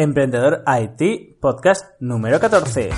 Emprendedor IT, podcast número 14.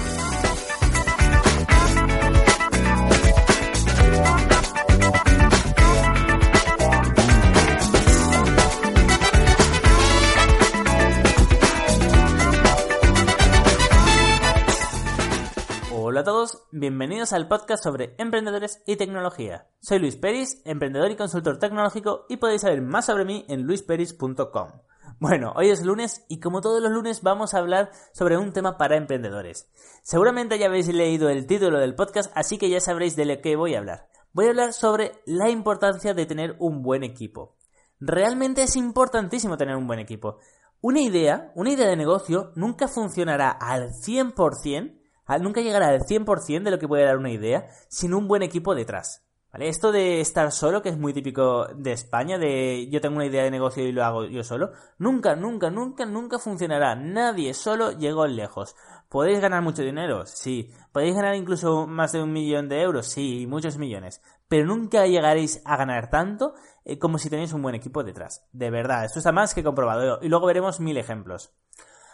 Hola a todos, bienvenidos al podcast sobre emprendedores y tecnología. Soy Luis Peris, emprendedor y consultor tecnológico y podéis saber más sobre mí en luisperis.com. Bueno, hoy es lunes y como todos los lunes vamos a hablar sobre un tema para emprendedores. Seguramente ya habéis leído el título del podcast, así que ya sabréis de lo que voy a hablar. Voy a hablar sobre la importancia de tener un buen equipo. Realmente es importantísimo tener un buen equipo. Una idea, una idea de negocio nunca funcionará al 100%, nunca llegará al 100% de lo que puede dar una idea sin un buen equipo detrás. ¿Vale? Esto de estar solo, que es muy típico de España, de yo tengo una idea de negocio y lo hago yo solo, nunca, nunca, nunca, nunca funcionará. Nadie solo llegó lejos. ¿Podéis ganar mucho dinero? Sí. ¿Podéis ganar incluso más de un millón de euros? Sí, muchos millones. Pero nunca llegaréis a ganar tanto eh, como si tenéis un buen equipo detrás. De verdad, esto está más que comprobado. Y luego veremos mil ejemplos.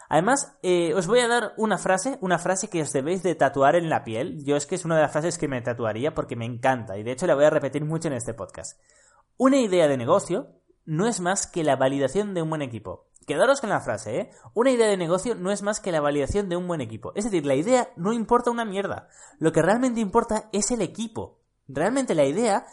Además, eh, os voy a dar una frase, una frase que os debéis de tatuar en la piel. Yo es que es una de las frases que me tatuaría porque me encanta y de hecho la voy a repetir mucho en este podcast. Una idea de negocio no es más que la validación de un buen equipo. Quedaros con la frase, ¿eh? Una idea de negocio no es más que la validación de un buen equipo. Es decir, la idea no importa una mierda. Lo que realmente importa es el equipo. Realmente la idea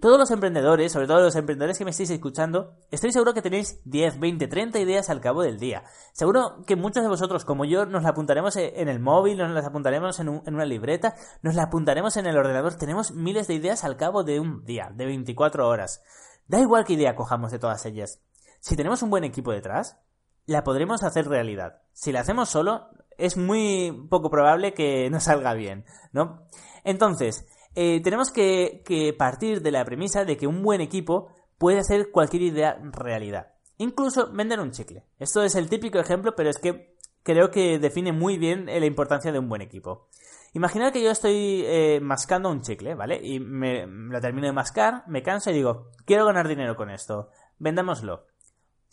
todos los emprendedores, sobre todo los emprendedores que me estáis escuchando, estoy seguro que tenéis 10, 20, 30 ideas al cabo del día. Seguro que muchos de vosotros, como yo, nos la apuntaremos en el móvil, nos las apuntaremos en, una libreta, nos la apuntaremos en el ordenador. Tenemos miles de ideas al cabo de un día, de 24 horas. Da igual qué idea cojamos de todas ellas. Si tenemos un buen equipo detrás, la podremos hacer realidad. Si la hacemos solo, es muy poco probable que nos salga bien, ¿no? Entonces, eh, tenemos que, partir de la premisa de que un buen equipo puede hacer cualquier idea realidad. Incluso vender un chicle. Esto es el típico ejemplo, pero es que creo que define muy bien la importancia de un buen equipo. Imaginad que yo estoy eh, mascando un chicle, ¿vale? Y me, lo termino de mascar, me canso y digo, quiero ganar dinero con esto, vendámoslo.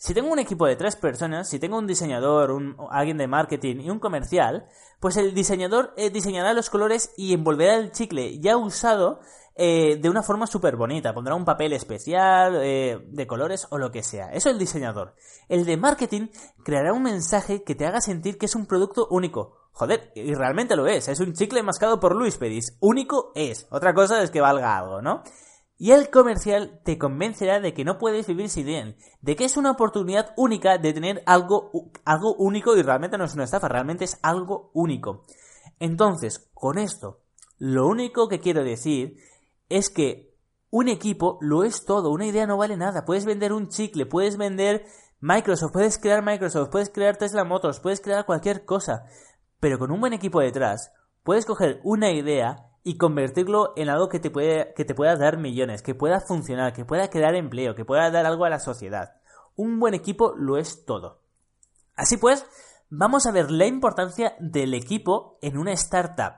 Si tengo un equipo de tres personas, si tengo un diseñador, un, alguien de marketing y un comercial, pues el diseñador eh, diseñará los colores y envolverá el chicle ya usado eh, de una forma súper bonita. Pondrá un papel especial eh, de colores o lo que sea. Eso el diseñador. El de marketing creará un mensaje que te haga sentir que es un producto único. Joder, y realmente lo es. Es un chicle mascado por Luis Pedis. Único es. Otra cosa es que valga algo, ¿no? Y el comercial te convencerá de que no puedes vivir sin él, de que es una oportunidad única de tener algo, algo único y realmente no es una estafa, realmente es algo único. Entonces, con esto, lo único que quiero decir es que un equipo lo es todo, una idea no vale nada, puedes vender un chicle, puedes vender Microsoft, puedes crear Microsoft, puedes crear Tesla Motors, puedes crear cualquier cosa, pero con un buen equipo detrás, puedes coger una idea y convertirlo en algo que te, puede, que te pueda dar millones, que pueda funcionar, que pueda crear empleo, que pueda dar algo a la sociedad. Un buen equipo lo es todo. Así pues, vamos a ver la importancia del equipo en una startup.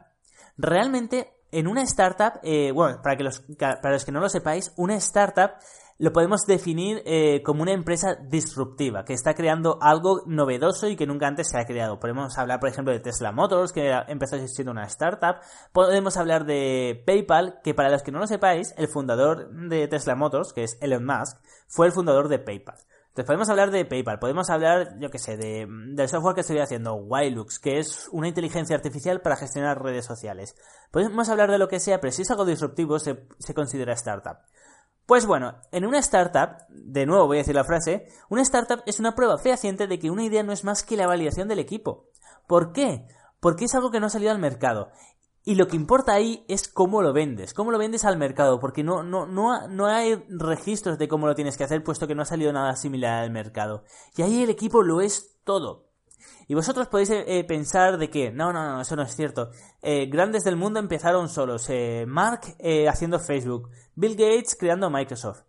Realmente, en una startup, eh, bueno, para, que los, para los que no lo sepáis, una startup lo podemos definir eh, como una empresa disruptiva, que está creando algo novedoso y que nunca antes se ha creado. Podemos hablar, por ejemplo, de Tesla Motors, que empezó siendo una startup. Podemos hablar de PayPal, que para los que no lo sepáis, el fundador de Tesla Motors, que es Elon Musk, fue el fundador de PayPal. Entonces podemos hablar de PayPal, podemos hablar, yo qué sé, de, del software que estoy haciendo, Wilux, que es una inteligencia artificial para gestionar redes sociales. Podemos hablar de lo que sea, pero si es algo disruptivo se, se considera startup. Pues bueno, en una startup, de nuevo voy a decir la frase, una startup es una prueba fehaciente de que una idea no es más que la validación del equipo. ¿Por qué? Porque es algo que no ha salido al mercado. Y lo que importa ahí es cómo lo vendes, cómo lo vendes al mercado, porque no, no, no, no hay registros de cómo lo tienes que hacer, puesto que no ha salido nada similar al mercado. Y ahí el equipo lo es todo. Y vosotros podéis eh, pensar de que, no, no, no, eso no es cierto. Eh, grandes del mundo empezaron solos. Eh, Mark haciendo Facebook, Bill Gates creando Microsoft.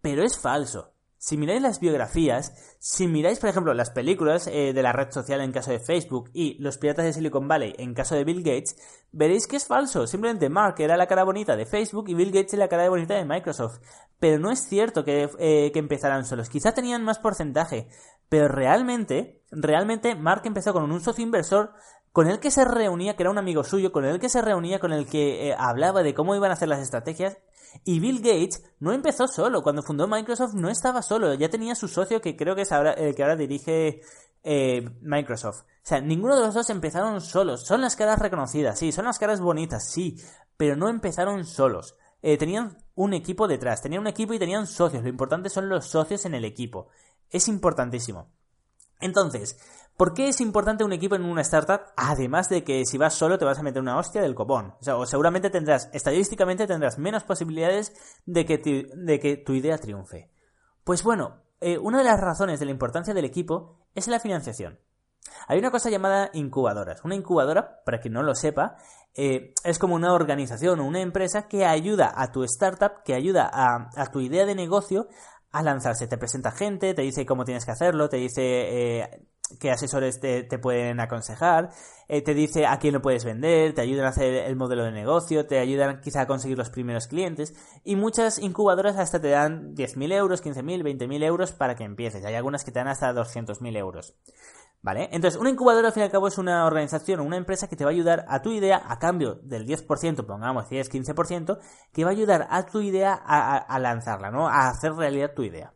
Pero es falso. Si miráis las biografías, si miráis, por ejemplo, las películas de la red social en caso de Facebook y Los Piratas de Silicon Valley en caso de Bill Gates, veréis que es falso. Simplemente Mark era la cara bonita de Facebook y Bill Gates era la cara bonita de Microsoft. Pero no es cierto que, que empezaran solos. Quizá tenían más porcentaje, pero realmente, realmente Mark empezó con un socio inversor con el que se reunía, que era un amigo suyo, con el que se reunía, con el que eh, hablaba de cómo iban a hacer las estrategias. Y Bill Gates no empezó solo. Cuando fundó Microsoft no estaba solo. Ya tenía su socio que creo que es ahora, el que ahora dirige eh, Microsoft. O sea, ninguno de los dos empezaron solos. Son las caras reconocidas, sí. Son las caras bonitas, sí. Pero no empezaron solos. Eh, tenían un equipo detrás. Tenían un equipo y tenían socios. Lo importante son los socios en el equipo. Es importantísimo. Entonces, ¿por qué es importante un equipo en una startup? Además de que si vas solo te vas a meter una hostia del copón. O, sea, seguramente tendrás, estadísticamente tendrás menos posibilidades de que, de que tu idea triunfe. Pues bueno, eh, una de las razones de la importancia del equipo es la financiación. Hay una cosa llamada incubadoras. Una incubadora, para quien no lo sepa, eh, es como una organización o una empresa que ayuda a tu startup, que ayuda a, a tu idea de negocio a lanzarse. Te presenta gente, te dice cómo tienes que hacerlo, te dice eh, qué asesores te, pueden aconsejar, eh, te dice a quién lo puedes vender, te ayudan a hacer el modelo de negocio, te ayudan quizá a conseguir los primeros clientes y muchas incubadoras hasta te dan 10.000 euros, 15.000, 20.000 euros para que empieces. Hay algunas que te dan hasta 200.000 euros. ¿Vale? Entonces, una incubadora al fin y al cabo es una organización o una empresa que te va a ayudar a tu idea a cambio del 10%, pongamos 10-15%, que va a ayudar a tu idea a, lanzarla, ¿no? A hacer realidad tu idea.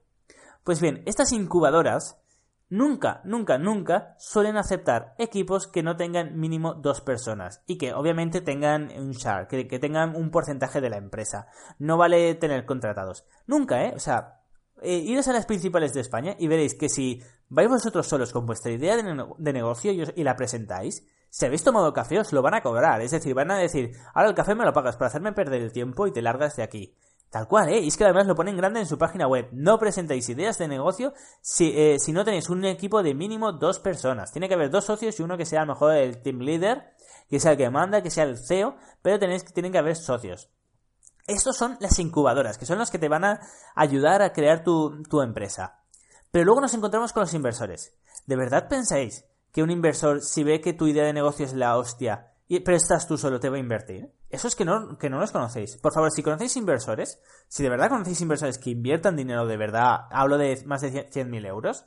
Pues bien, estas incubadoras nunca, nunca, nunca suelen aceptar equipos que no tengan mínimo dos personas y que obviamente tengan un share, que, tengan un porcentaje de la empresa. No vale tener contratados. Nunca, ¿eh? O sea, eh, iros a las principales de España y veréis que si vais vosotros solos con vuestra idea de, negocio y, la presentáis, si habéis tomado café os lo van a cobrar. Es decir, van a decir, ahora el café me lo pagas para hacerme perder el tiempo y te largas de aquí. Tal cual, ¿eh? Y es que además lo ponen grande en su página web. No presentéis ideas de negocio si, eh, si no tenéis un equipo de mínimo dos personas. Tiene que haber dos socios y uno que sea a lo mejor el team leader, que sea el que manda, que sea el CEO, pero tenéis, tienen que haber socios. Estos son las incubadoras, que son los que te van a ayudar a crear tu, empresa. Pero luego nos encontramos con los inversores. ¿De verdad pensáis que un inversor, si ve que tu idea de negocio es la hostia, y, pero estás tú solo, te va a invertir? Eso es que no, que no los conocéis. Por favor, si conocéis inversores, si de verdad conocéis inversores que inviertan dinero de verdad, hablo de más de 100.000 euros,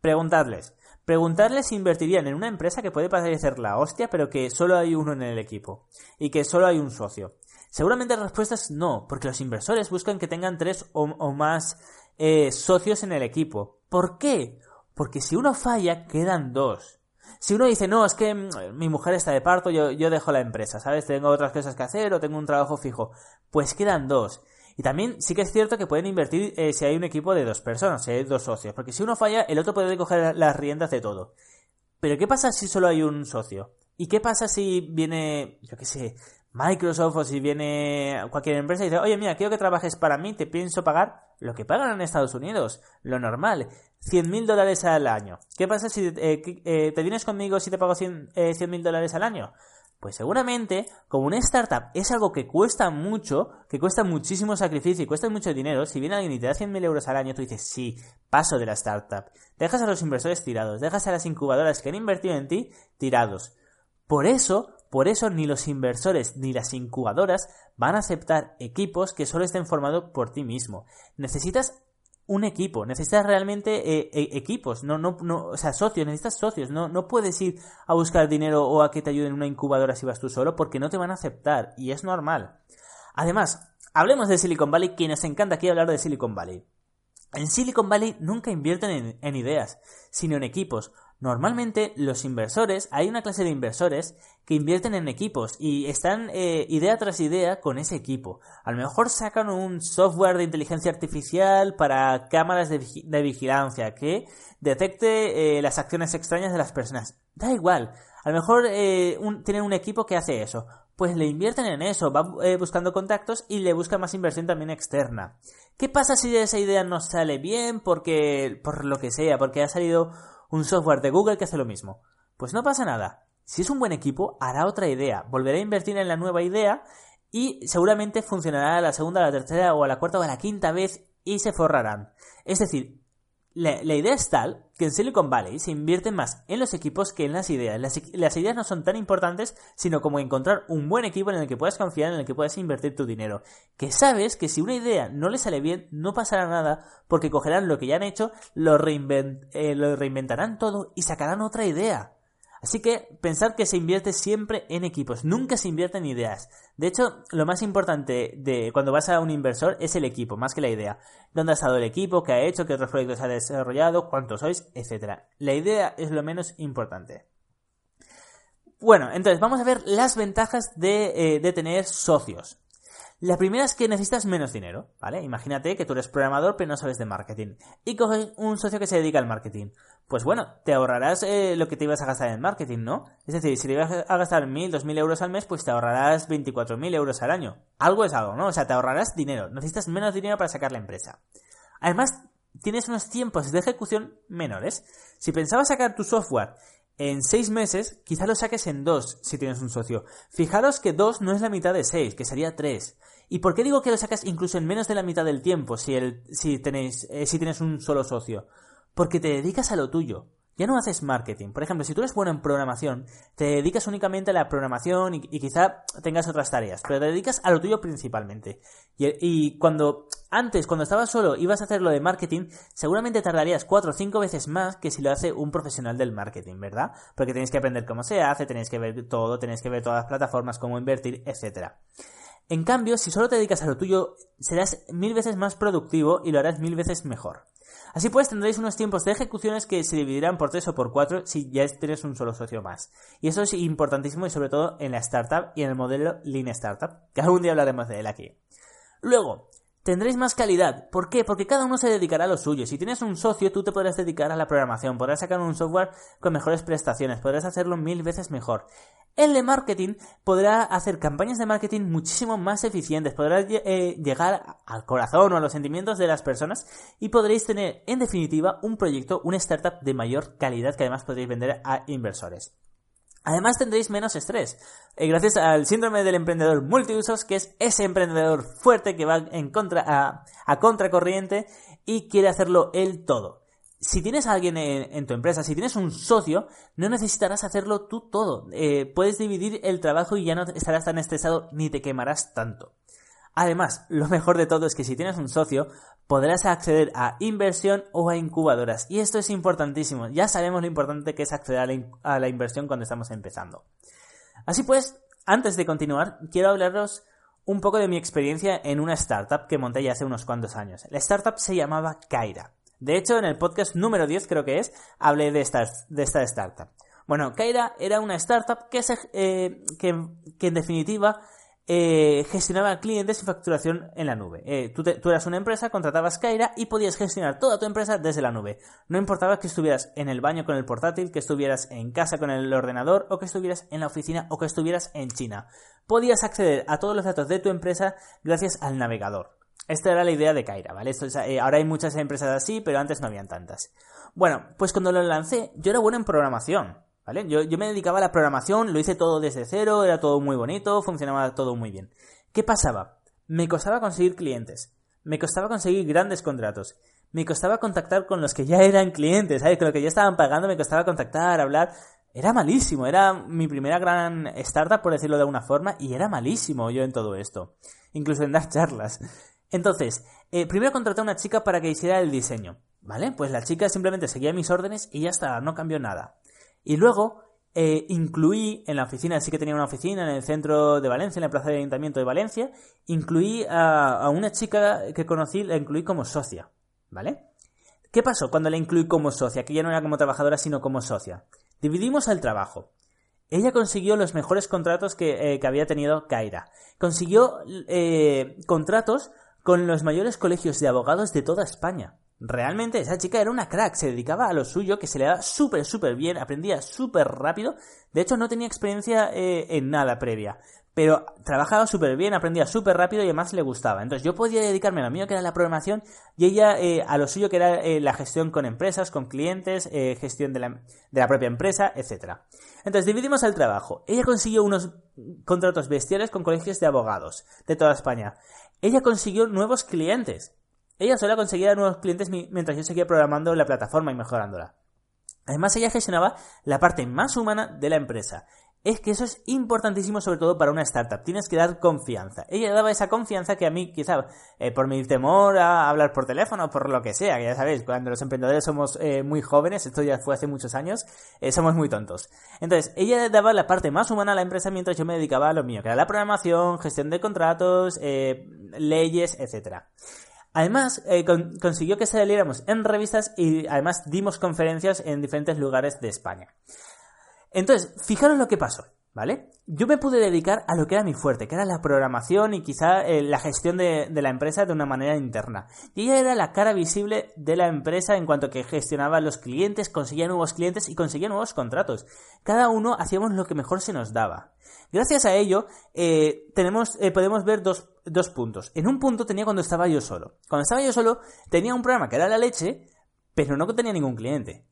preguntadles. Preguntarles si invertirían en una empresa que puede parecer la hostia, pero que solo hay uno en el equipo. Y que solo hay un socio. Seguramente la respuesta es no, porque los inversores buscan que tengan tres o, más eh, socios en el equipo. ¿Por qué? Porque si uno falla, quedan dos. Si uno dice, no, es que mm, mi mujer está de parto, yo, yo dejo la empresa, ¿sabes? Tengo otras cosas que hacer o tengo un trabajo fijo. Pues quedan dos. Y también sí que es cierto que pueden invertir eh, si hay un equipo de dos personas, si hay dos socios. Porque si uno falla, el otro puede coger las riendas de todo. Pero ¿qué pasa si solo hay un socio? ¿Y qué pasa si viene, yo qué sé, Microsoft o si viene cualquier empresa y dice, oye, mira, quiero que trabajes para mí, te pienso pagar lo que pagan en Estados Unidos, lo normal, 100 mil dólares al año. ¿Qué pasa si eh, eh, te vienes conmigo si te pago 100 eh, mil dólares al año? Pues seguramente, como una startup es algo que cuesta mucho, que cuesta muchísimo sacrificio y cuesta mucho dinero, si viene alguien y te da 100.000 euros al año, tú dices, sí, paso de la startup. Dejas a los inversores tirados, dejas a las incubadoras que han invertido en ti tirados. Por eso, por eso ni los inversores ni las incubadoras van a aceptar equipos que solo estén formados por ti mismo. Necesitas un equipo, necesitas realmente eh, e, equipos, no, no, o sea, socios, necesitas socios, no, no puedes ir a buscar dinero o a que te ayuden en una incubadora si vas tú solo porque no te van a aceptar y es normal. Además, hablemos de Silicon Valley, que nos encanta aquí hablar de Silicon Valley. En Silicon Valley nunca invierten en ideas, sino en equipos. Normalmente los inversores, hay una clase de inversores que invierten en equipos y están eh, idea tras idea con ese equipo. A lo mejor sacan un software de inteligencia artificial para cámaras de, vigilancia que detecte eh, las acciones extrañas de las personas. Da igual. A lo mejor eh, tienen un equipo que hace eso. Pues le invierten en eso, van buscando contactos y le buscan más inversión también externa. ¿Qué pasa si esa idea no sale bien porque, por lo que sea, porque ha salido un software de Google que hace lo mismo. Pues no pasa nada. Si es un buen equipo, hará otra idea, volverá a invertir en la nueva idea y seguramente funcionará la segunda, la tercera o la cuarta o la quinta vez y se forrarán. Es decir, la, idea es tal que en Silicon Valley se invierte más en los equipos que en las ideas. Las, ideas no son tan importantes, sino como encontrar un buen equipo en el que puedas confiar, en el que puedas invertir tu dinero. Que sabes que si una idea no le sale bien, no pasará nada, porque cogerán lo que ya han hecho, lo, eh, lo reinventarán todo y sacarán otra idea. Así que pensad que se invierte siempre en equipos, nunca se invierte en ideas. De hecho, lo más importante de cuando vas a un inversor es el equipo, más que la idea. ¿Dónde ha estado el equipo? ¿Qué ha hecho? ¿Qué otros proyectos ha desarrollado? ¿Cuántos sois? Etcétera. La idea es lo menos importante. Bueno, entonces vamos a ver las ventajas de, eh, de tener socios. La primera es que necesitas menos dinero, ¿vale? Imagínate que tú eres programador pero no sabes de marketing y coges un socio que se dedica al marketing. Pues bueno, te ahorrarás eh, lo que te ibas a gastar en marketing, ¿no? Es decir, si te ibas a gastar 1.000, 2.000 euros al mes, pues te ahorrarás 24.000 euros al año. Algo es algo, ¿no? O sea, te ahorrarás dinero. Necesitas menos dinero para sacar la empresa. Además, tienes unos tiempos de ejecución menores. Si pensabas sacar tu software en seis meses, quizá lo saques en dos si tienes un socio. Fijaros que dos no es la mitad de seis, que sería tres. ¿Y por qué digo que lo sacas incluso en menos de la mitad del tiempo si, si, tenéis, eh, si tienes un solo socio? Porque te dedicas a lo tuyo. Ya no haces marketing. Por ejemplo, si tú eres bueno en programación, te dedicas únicamente a la programación y, quizá tengas otras tareas, pero te dedicas a lo tuyo principalmente. Y, cuando antes, cuando estabas solo, ibas a hacer lo de marketing, seguramente tardarías cuatro o cinco veces más que si lo hace un profesional del marketing, ¿verdad? Porque tenéis que aprender cómo se hace, tenéis que ver todo, tenéis que ver todas las plataformas, cómo invertir, etcétera. En cambio, si solo te dedicas a lo tuyo, serás mil veces más productivo y lo harás mil veces mejor. Así pues, tendréis unos tiempos de ejecuciones que se dividirán por 3 o por 4 si ya tienes un solo socio más. Y eso es importantísimo y sobre todo en la startup y en el modelo Lean Startup, que algún día hablaremos de él aquí. Luego, tendréis más calidad. ¿Por qué? Porque cada uno se dedicará a lo suyo. Si tienes un socio, tú te podrás dedicar a la programación, podrás sacar un software con mejores prestaciones, podrás hacerlo mil veces mejor. El de marketing podrá hacer campañas de marketing muchísimo más eficientes, podrá eh, llegar al corazón o a los sentimientos de las personas y podréis tener, en definitiva, un proyecto, una startup de mayor calidad que además podréis vender a inversores. Además tendréis menos estrés, eh, gracias al síndrome del emprendedor multiusos, que es ese emprendedor fuerte que va en contra, a, contracorriente y quiere hacerlo él todo. Si tienes a alguien en, tu empresa, si tienes un socio, no necesitarás hacerlo tú todo. Eh, puedes dividir el trabajo y ya no estarás tan estresado ni te quemarás tanto. Además, lo mejor de todo es que si tienes un socio, podrás acceder a inversión o a incubadoras. Y esto es importantísimo. Ya sabemos lo importante que es acceder a la, inversión cuando estamos empezando. Así pues, antes de continuar, quiero hablaros un poco de mi experiencia en una startup que monté ya hace unos cuantos años. La startup se llamaba Kaira. De hecho, en el podcast número 10 creo que es, hablé de esta, de esta startup. Bueno, Kaira era una startup que, se, eh, que, que en definitiva eh, gestionaba clientes y facturación en la nube. Eh, tú, eras una empresa, contratabas Kaira y podías gestionar toda tu empresa desde la nube. No importaba que estuvieras en el baño con el portátil, que estuvieras en casa con el ordenador o que estuvieras en la oficina o que estuvieras en China. Podías acceder a todos los datos de tu empresa gracias al navegador. Esta era la idea de Kaira, ¿vale? Eh, ahora hay muchas empresas así, pero antes no habían tantas. Bueno, pues cuando lo lancé, yo era bueno en programación. ¿Vale? Yo, me dedicaba a la programación, lo hice todo desde cero, era todo muy bonito, funcionaba todo muy bien. ¿Qué pasaba? Me costaba conseguir clientes, me costaba conseguir grandes contratos, me costaba contactar con los que ya eran clientes, ¿sabes? Con los que ya estaban pagando, me costaba contactar, hablar. Era malísimo, era mi primera gran startup, por decirlo de alguna forma, y era malísimo yo en todo esto, incluso en dar charlas. Entonces, eh, primero contraté a una chica para que hiciera el diseño, ¿vale? Pues la chica simplemente seguía mis órdenes y ya está, no cambió nada. Y luego eh, incluí en la oficina, sí que tenía una oficina en el centro de Valencia, en la plaza de ayuntamiento de Valencia, incluí a, una chica que conocí, la incluí como socia, ¿vale? ¿Qué pasó cuando la incluí como socia? Que ya no era como trabajadora, sino como socia. Dividimos el trabajo. Ella consiguió los mejores contratos que, eh, había tenido Kaira. Consiguió eh, contratos con los mayores colegios de abogados de toda España. Realmente esa chica era una crack, se dedicaba a lo suyo, que se le daba súper, súper bien, aprendía súper rápido. De hecho, no tenía experiencia eh, en nada previa. pero trabajaba súper bien, aprendía súper rápido y además le gustaba. Entonces yo podía dedicarme a lo mío que era la programación y ella eh, a lo suyo que era eh, la gestión con empresas, con clientes, eh, gestión de la, de la, propia empresa, etc. Entonces dividimos el trabajo. Ella consiguió unos contratos bestiales con colegios de abogados de toda España. Ella consiguió nuevos clientes. Ella sola conseguía nuevos clientes mientras yo seguía programando la plataforma y mejorándola. Además, ella gestionaba la parte más humana de la empresa es que eso es importantísimo sobre todo para una startup. Tienes que dar confianza. Ella daba esa confianza que a mí quizá eh, por mi temor a hablar por teléfono, por lo que sea, que ya sabéis, cuando los emprendedores somos eh, muy jóvenes, esto ya fue hace muchos años, eh, somos muy tontos. Entonces, ella daba la parte más humana a la empresa mientras yo me dedicaba a lo mío, que era la programación, gestión de contratos, leyes, etcétera. Además, consiguió que saliéramos en revistas y además dimos conferencias en diferentes lugares de España. Entonces, fijaros lo que pasó, ¿vale? Yo me pude dedicar a lo que era mi fuerte, que era la programación y quizá eh, la gestión de, la empresa de una manera interna. Y ella era la cara visible de la empresa en cuanto que gestionaba los clientes, conseguía nuevos clientes y conseguía nuevos contratos. Cada uno hacíamos lo que mejor se nos daba. Gracias a ello, eh, tenemos, eh, podemos ver dos, dos puntos. En un punto tenía cuando estaba yo solo. Cuando estaba yo solo, tenía un programa que era la leche, pero no tenía ningún cliente.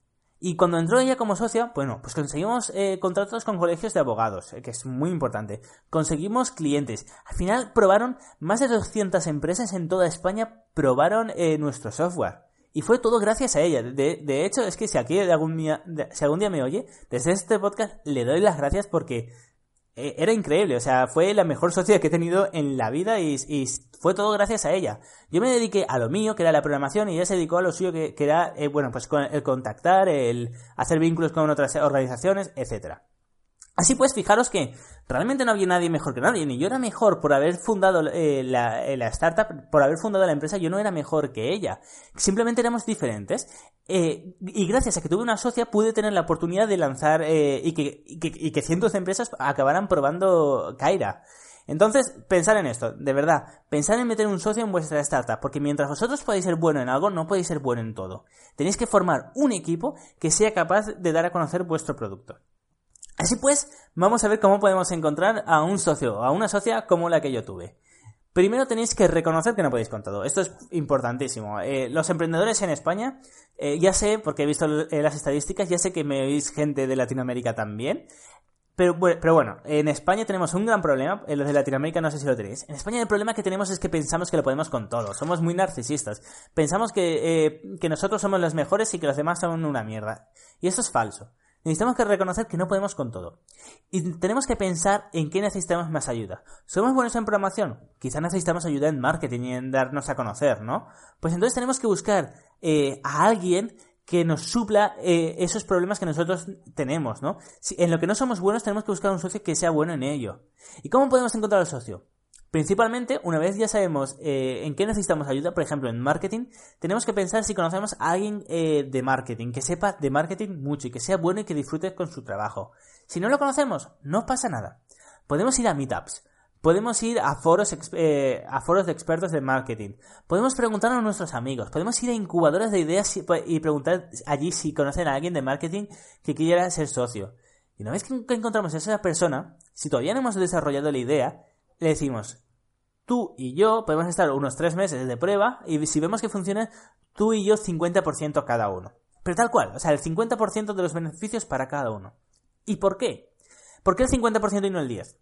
Y cuando entró ella como socia, bueno, pues conseguimos eh, contratos con colegios de abogados, eh, que es muy importante. Conseguimos clientes. Al final probaron más de 200 empresas en toda España, probaron eh, nuestro software. Y fue todo gracias a ella. De, de hecho, es que si aquí algún día, si algún día me oye, desde este podcast le doy las gracias porque eh, era increíble, o sea, fue la mejor socia que he tenido en la vida y, fue todo gracias a ella. Yo me dediqué a lo mío, que era la programación, y ella se dedicó a lo suyo, que, era, eh, bueno, pues el contactar, el hacer vínculos con otras organizaciones, etcétera. Así pues, fijaros que realmente no había nadie mejor que nadie, ni yo era mejor por haber fundado eh, la, startup, por haber fundado la empresa, yo no era mejor que ella. Simplemente éramos diferentes. Eh, y gracias a que tuve una socia pude tener la oportunidad de lanzar y, que, y, que, cientos de empresas acabaran probando Kaira. Entonces, pensar en esto, de verdad, pensar en meter un socio en vuestra startup, porque mientras vosotros podéis ser bueno en algo, no podéis ser bueno en todo. Tenéis que formar un equipo que sea capaz de dar a conocer vuestro producto. Así pues, vamos a ver cómo podemos encontrar a un socio, a una socia como la que yo tuve. Primero tenéis que reconocer que no podéis con todo. Esto es importantísimo. Eh, los emprendedores en España, eh, ya sé, porque he visto eh, las estadísticas, ya sé que me oís gente de Latinoamérica también. Pero, pero, bueno, en España tenemos un gran problema, en los de Latinoamérica no sé si lo tenéis. En España el problema que tenemos es que pensamos que lo podemos con todo, somos muy narcisistas. Pensamos que, que nosotros somos los mejores y que los demás son una mierda. Y esto es falso. Necesitamos que reconocer que no podemos con todo. Y tenemos que pensar en qué necesitamos más ayuda. ¿Somos buenos en programación? Quizá necesitamos ayuda en marketing y en darnos a conocer, ¿no? Pues entonces tenemos que buscar eh, a alguien que nos supla eh, esos problemas que nosotros tenemos, ¿no? En lo que no somos buenos tenemos que buscar un socio que sea bueno en ello. ¿Y cómo podemos encontrar al socio? Principalmente, una vez ya sabemos eh, en qué necesitamos ayuda, por ejemplo, en marketing, tenemos que pensar si conocemos a alguien eh, de marketing, que sepa de marketing mucho y que sea bueno y que disfrute con su trabajo. Si no lo conocemos, no pasa nada. Podemos ir a meetups, podemos ir a foros, eh, a foros de expertos de marketing, podemos preguntar a nuestros amigos, podemos ir a incubadoras de ideas y, preguntar allí si conocen a alguien de marketing que quiera ser socio. Y una vez que encontramos a esa persona, si todavía no hemos desarrollado la idea, le decimos, tú y yo podemos estar unos tres meses de prueba y si vemos que funciona, tú y yo 50% cada uno. Pero tal cual, o sea, el 50% de los beneficios para cada uno. ¿Y por qué? ¿Por qué el 50% y no el 10%?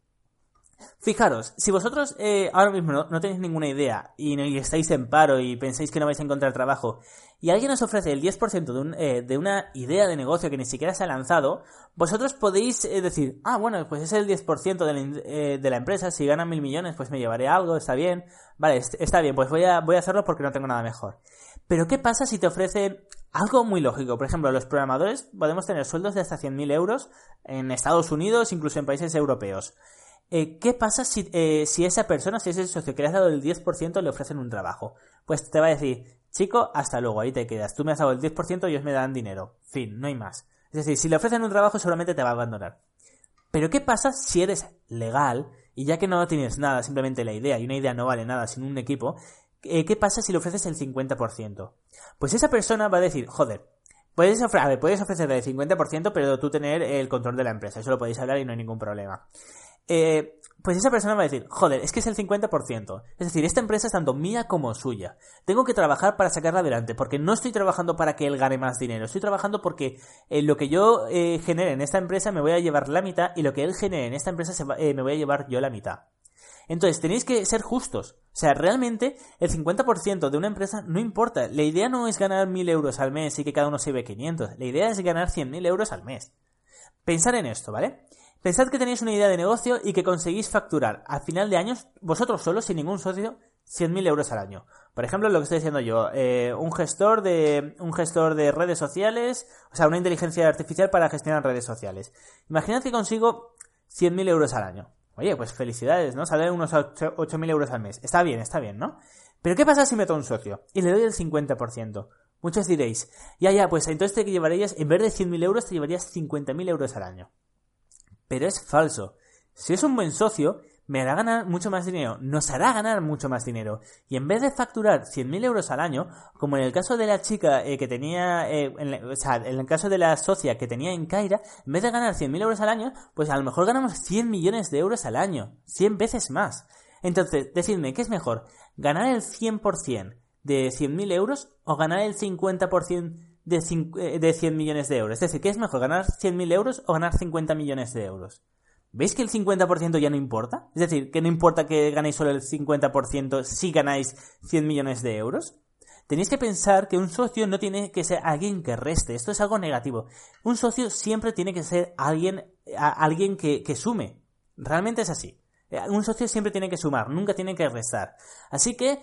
Fijaros, si vosotros eh, ahora mismo no, tenéis ninguna idea y, estáis en paro y pensáis que no vais a encontrar trabajo y alguien os ofrece el 10% de, eh, de, una idea de negocio que ni siquiera se ha lanzado, vosotros podéis eh, decir, ah, bueno, pues es el 10% de la, de la empresa, si ganan mil millones pues me llevaré algo, está bien, vale, está bien, pues voy a, voy a hacerlo porque no tengo nada mejor. Pero ¿qué pasa si te ofrecen algo muy lógico? Por ejemplo, los programadores podemos tener sueldos de hasta 100.000 euros en Estados Unidos, incluso en países europeos. Eh, ¿qué pasa si, eh, si esa persona, si ese socio que le has dado el 10% le ofrecen un trabajo? Pues te va a decir, chico, hasta luego, ahí te quedas. Tú me has dado el 10% y ellos me dan dinero. Fin, no hay más. Es decir, si le ofrecen un trabajo seguramente te va a abandonar. Pero ¿qué pasa si eres legal y ya que no tienes nada, simplemente la idea, y una idea no vale nada sin un equipo, eh, ¿qué pasa si le ofreces el 50%? Pues esa persona va a decir, joder, puedes, ofrecer, puedes ofrecerle el 50%, pero tú tener el control de la empresa. Eso lo podéis hablar y no hay ningún problema. Eh, pues esa persona va a decir, joder, es que es el 50%. Es decir, esta empresa es tanto mía como suya. Tengo que trabajar para sacarla adelante, porque no estoy trabajando para que él gane más dinero. Estoy trabajando porque eh, lo que yo eh, genere en esta empresa me voy a llevar la mitad y lo que él genere en esta empresa eh, me voy a llevar yo la mitad. Entonces, tenéis que ser justos. O sea, realmente el 50% de una empresa no importa. La idea no es ganar 1.000 euros al mes y que cada uno se ve 500. La idea es ganar 100.000 euros al mes. Pensar en esto, ¿vale? Pensad que tenéis una idea de negocio y que conseguís facturar al final de años, vosotros solos, sin ningún socio, 100.000 euros al año. Por ejemplo, lo que estoy diciendo yo, eh, un gestor de un gestor de redes sociales, o sea, una inteligencia artificial para gestionar redes sociales. Imaginad que consigo 100.000 euros al año. Oye, pues felicidades, ¿no? Sale unos 8.000 euros al mes. Está bien, está bien, ¿no? Pero ¿qué pasa si meto un socio y le doy el 50%? Muchos diréis, ya, ya, pues entonces te llevarías, en vez de 100.000 euros, te llevarías 50.000 euros al año. Pero es falso. Si es un buen socio, me hará ganar mucho más dinero, nos hará ganar mucho más dinero. Y en vez de facturar 100.000 euros al año, como en el caso de la chica eh, que tenía, eh, en, o sea, en el caso de la socia que tenía en Kaira, en vez de ganar 100.000 euros al año, pues a lo mejor ganamos 100 millones de euros al año, 100 veces más. Entonces, decidme, ¿qué es mejor? ¿Ganar el 100% de 100.000 euros o ganar el 50% de, eh, de 100 millones de euros. Es decir, ¿qué es mejor, ganar 100.000 euros o ganar 50 millones de euros? ¿Veis que el 50% ya no importa? Es decir, que no importa que ganéis solo el 50% si ganáis 100 millones de euros. Tenéis que pensar que un socio no tiene que ser alguien que reste. Esto es algo negativo. Un socio siempre tiene que ser alguien, alguien que, que sume. Realmente es así. Un socio siempre tiene que sumar, nunca tiene que restar. Así que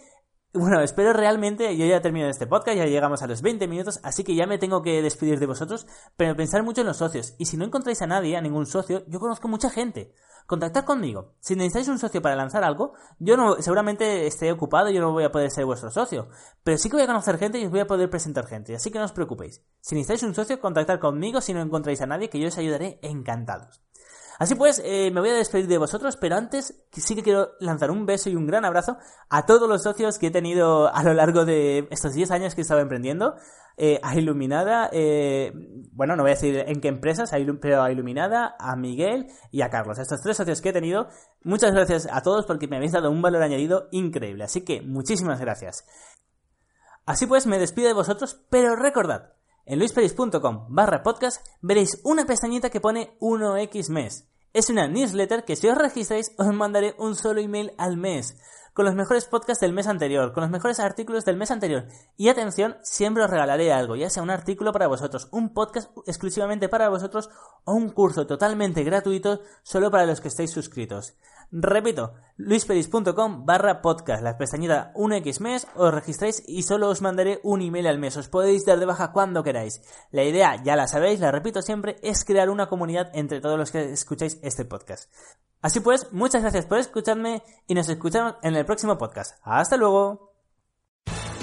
bueno, espero realmente, yo ya termino este podcast, ya llegamos a los 20 minutos, así que ya me tengo que despedir de vosotros, pero pensar mucho en los socios. Y si no encontráis a nadie, a ningún socio, yo conozco mucha gente. Contactad conmigo. Si necesitáis un socio para lanzar algo, yo no, seguramente esté ocupado y yo no voy a poder ser vuestro socio. Pero sí que voy a conocer gente y os voy a poder presentar gente, así que no os preocupéis. Si necesitáis un socio, contactad conmigo si no encontráis a nadie, que yo os ayudaré encantados. Así pues, eh, me voy a despedir de vosotros, pero antes sí que quiero lanzar un beso y un gran abrazo a todos los socios que he tenido a lo largo de estos 10 años que he estado emprendiendo. Eh, a Iluminada, eh, bueno, no voy a decir en qué empresas, pero a Iluminada, a Miguel y a Carlos. Estos tres socios que he tenido, muchas gracias a todos porque me habéis dado un valor añadido increíble. Así que muchísimas gracias. Así pues, me despido de vosotros, pero recordad, en luisperis.com barra podcast veréis una pestañita que pone 1x mes. Es una newsletter que si os registráis os mandaré un solo email al mes, con los mejores podcasts del mes anterior, con los mejores artículos del mes anterior. Y atención, siempre os regalaré algo, ya sea un artículo para vosotros, un podcast exclusivamente para vosotros o un curso totalmente gratuito solo para los que estéis suscritos. Repito, luisperis.com barra podcast, la pestañita 1x mes, os registráis y solo os mandaré un email al mes, os podéis dar de baja cuando queráis. La idea, ya la sabéis, la repito siempre, es crear una comunidad entre todos los que escucháis este podcast. Así pues, muchas gracias por escucharme y nos escuchamos en el próximo podcast. Hasta luego.